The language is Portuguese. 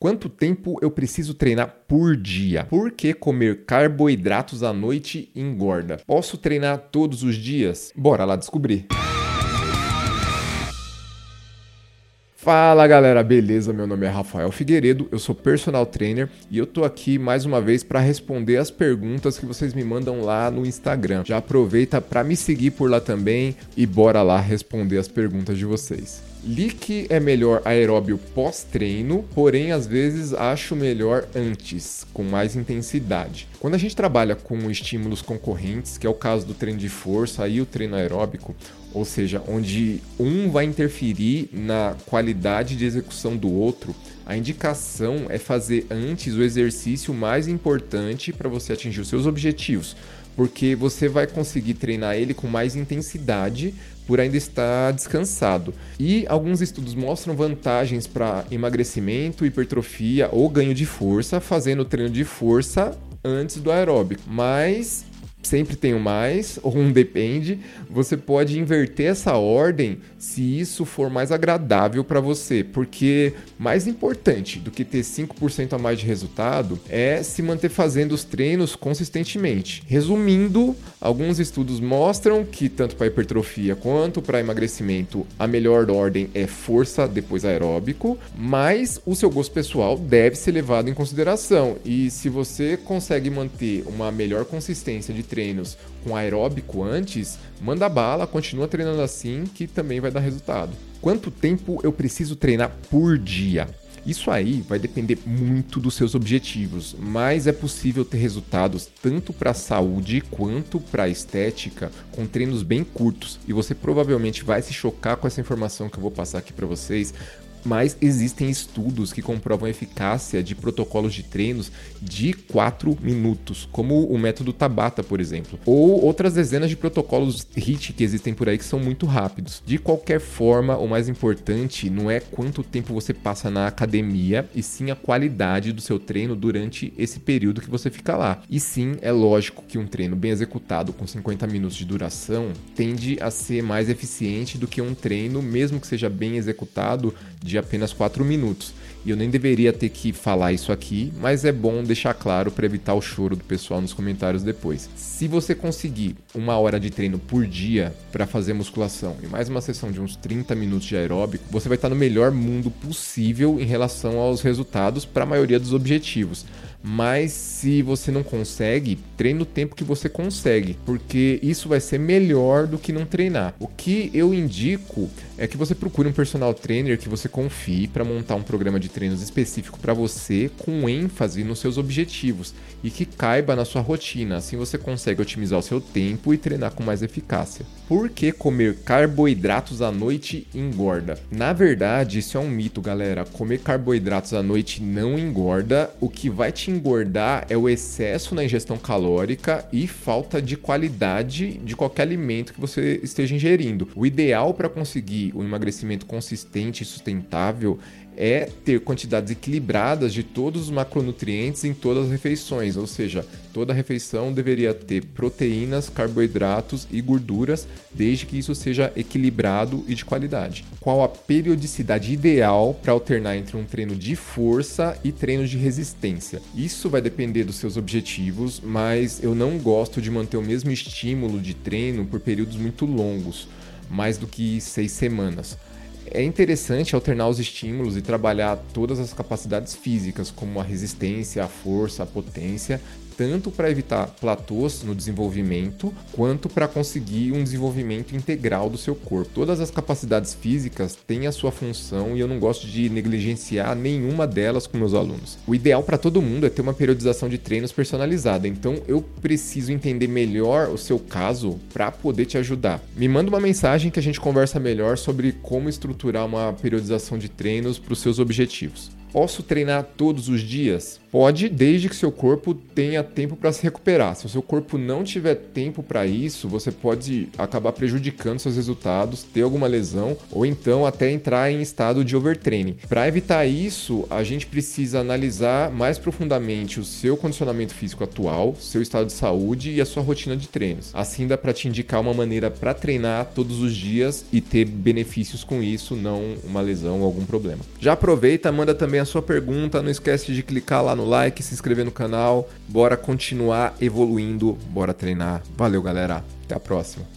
Quanto tempo eu preciso treinar por dia? Por que comer carboidratos à noite engorda? Posso treinar todos os dias? Bora lá descobrir. Fala galera, beleza? Meu nome é Rafael Figueiredo, eu sou personal trainer e eu tô aqui mais uma vez para responder as perguntas que vocês me mandam lá no Instagram. Já aproveita para me seguir por lá também e bora lá responder as perguntas de vocês. Li que é melhor aeróbio pós-treino, porém às vezes acho melhor antes, com mais intensidade. Quando a gente trabalha com estímulos concorrentes, que é o caso do treino de força e o treino aeróbico, ou seja, onde um vai interferir na qualidade de execução do outro, a indicação é fazer antes o exercício mais importante para você atingir os seus objetivos, porque você vai conseguir treinar ele com mais intensidade por ainda estar descansado. E alguns estudos mostram vantagens para emagrecimento, hipertrofia ou ganho de força fazendo treino de força antes do aeróbico. Mas sempre um mais, ou um depende, você pode inverter essa ordem se isso for mais agradável para você, porque mais importante do que ter 5% a mais de resultado é se manter fazendo os treinos consistentemente. Resumindo, alguns estudos mostram que tanto para hipertrofia quanto para emagrecimento a melhor ordem é força depois aeróbico, mas o seu gosto pessoal deve ser levado em consideração. E se você consegue manter uma melhor consistência de treinos com aeróbico antes, manda bala, continua treinando assim que também vai dar resultado. Quanto tempo eu preciso treinar por dia? Isso aí vai depender muito dos seus objetivos, mas é possível ter resultados tanto para a saúde quanto para a estética com treinos bem curtos. E você provavelmente vai se chocar com essa informação que eu vou passar aqui para vocês, mas existem estudos que comprovam a eficácia de protocolos de treinos de 4 minutos, como o método Tabata, por exemplo, ou outras dezenas de protocolos HIIT que existem por aí que são muito rápidos. De qualquer forma, o mais importante não é quanto tempo você passa na academia, e sim a qualidade do seu treino durante esse período que você fica lá. E sim, é lógico que um treino bem executado com 50 minutos de duração tende a ser mais eficiente do que um treino, mesmo que seja bem executado, de apenas 4 minutos. E eu nem deveria ter que falar isso aqui, mas é bom deixar claro para evitar o choro do pessoal nos comentários depois. Se você conseguir uma hora de treino por dia para fazer musculação e mais uma sessão de uns 30 minutos de aeróbico, você vai estar no melhor mundo possível em relação aos resultados para a maioria dos objetivos. Mas se você não consegue, treine o tempo que você consegue, porque isso vai ser melhor do que não treinar. O que eu indico é que você procure um personal trainer que você confie para montar um programa de treinos específico para você, com ênfase nos seus objetivos e que caiba na sua rotina. Assim você consegue otimizar o seu tempo e treinar com mais eficácia. Por que comer carboidratos à noite engorda? Na verdade, isso é um mito, galera. Comer carboidratos à noite não engorda. O que vai te engordar é o excesso na ingestão calórica e falta de qualidade de qualquer alimento que você esteja ingerindo. O ideal para conseguir o emagrecimento consistente e sustentável é ter quantidades equilibradas de todos os macronutrientes em todas as refeições, ou seja, toda refeição deveria ter proteínas, carboidratos e gorduras, desde que isso seja equilibrado e de qualidade. Qual a periodicidade ideal para alternar entre um treino de força e treino de resistência? Isso vai depender dos seus objetivos, mas eu não gosto de manter o mesmo estímulo de treino por períodos muito longos mais do que seis semanas. É interessante alternar os estímulos e trabalhar todas as capacidades físicas, como a resistência, a força, a potência, tanto para evitar platôs no desenvolvimento, quanto para conseguir um desenvolvimento integral do seu corpo. Todas as capacidades físicas têm a sua função e eu não gosto de negligenciar nenhuma delas com meus alunos. O ideal para todo mundo é ter uma periodização de treinos personalizada, então eu preciso entender melhor o seu caso para poder te ajudar. Me manda uma mensagem que a gente conversa melhor sobre como estruturar uma periodização de treinos para os seus objetivos. Posso treinar todos os dias? Pode, desde que seu corpo tenha tempo para se recuperar. Se o seu corpo não tiver tempo para isso, você pode acabar prejudicando seus resultados, ter alguma lesão ou então até entrar em estado de overtraining. Para evitar isso, a gente precisa analisar mais profundamente o seu condicionamento físico atual, seu estado de saúde e a sua rotina de treinos. Assim dá para te indicar uma maneira para treinar todos os dias e ter benefícios com isso, não uma lesão ou algum problema. Já aproveita, manda também a sua pergunta, não esquece de clicar lá no like, se inscrever no canal. Bora continuar evoluindo, bora treinar. Valeu, galera. Até a próxima.